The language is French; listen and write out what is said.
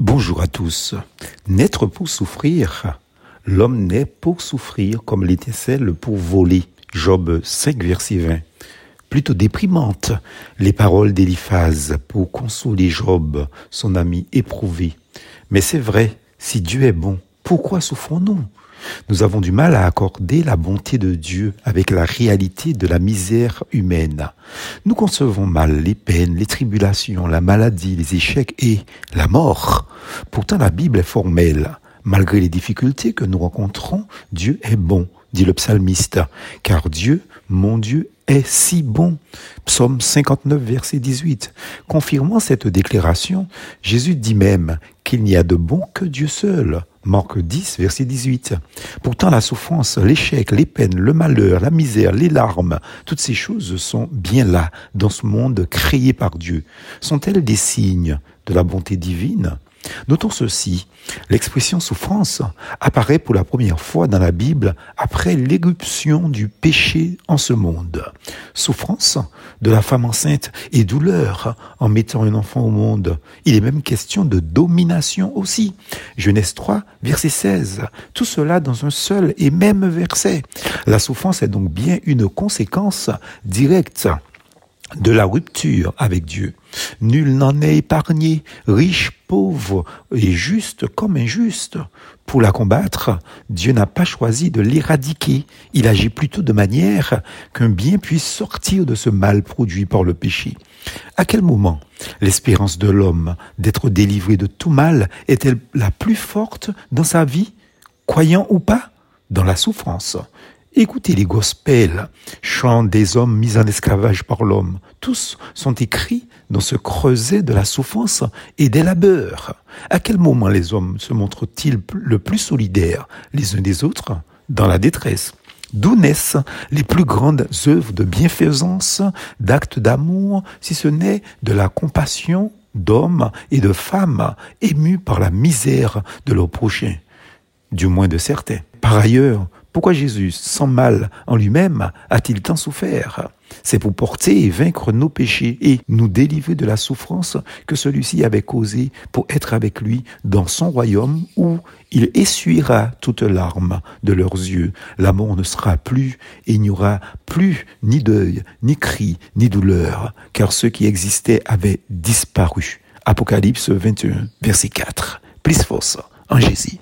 Bonjour à tous. Naître pour souffrir. L'homme naît pour souffrir comme l'étincelle pour voler. Job 5, verset 20. Plutôt déprimante, les paroles d'Éliphase pour consoler Job, son ami éprouvé. Mais c'est vrai, si Dieu est bon, pourquoi souffrons-nous? Nous avons du mal à accorder la bonté de Dieu avec la réalité de la misère humaine. Nous concevons mal les peines, les tribulations, la maladie, les échecs et la mort. Pourtant la Bible est formelle. Malgré les difficultés que nous rencontrons, Dieu est bon, dit le psalmiste, car Dieu, mon Dieu, est si bon. Psaume 59, verset 18. Confirmant cette déclaration, Jésus dit même qu'il n'y a de bon que Dieu seul. Marc 10, verset 18. Pourtant, la souffrance, l'échec, les peines, le malheur, la misère, les larmes, toutes ces choses sont bien là, dans ce monde créé par Dieu. Sont-elles des signes de la bonté divine? Notons ceci, l'expression souffrance apparaît pour la première fois dans la Bible après l'éruption du péché en ce monde. Souffrance de la femme enceinte et douleur en mettant un enfant au monde. Il est même question de domination aussi. Genèse 3, verset 16. Tout cela dans un seul et même verset. La souffrance est donc bien une conséquence directe de la rupture avec Dieu. Nul n'en est épargné, riche, pauvre et juste comme injuste. Pour la combattre, Dieu n'a pas choisi de l'éradiquer. Il agit plutôt de manière qu'un bien puisse sortir de ce mal produit par le péché. À quel moment l'espérance de l'homme d'être délivré de tout mal est-elle la plus forte dans sa vie, croyant ou pas? Dans la souffrance. Écoutez les gospels, chants des hommes mis en esclavage par l'homme. Tous sont écrits dans ce creuset de la souffrance et des labeurs. À quel moment les hommes se montrent-ils le plus solidaires les uns des autres Dans la détresse? D'où naissent les plus grandes œuvres de bienfaisance, d'actes d'amour, si ce n'est de la compassion d'hommes et de femmes émus par la misère de leurs prochains, du moins de certains. Par ailleurs, pourquoi Jésus, sans mal en lui-même, a-t-il tant souffert? C'est pour porter et vaincre nos péchés et nous délivrer de la souffrance que celui-ci avait causée pour être avec lui dans son royaume où il essuiera toutes larmes de leurs yeux. L'amour ne sera plus et il n'y aura plus ni deuil, ni cri, ni douleur, car ceux qui existaient avaient disparu. Apocalypse 21, verset 4. Plus force en Jésus.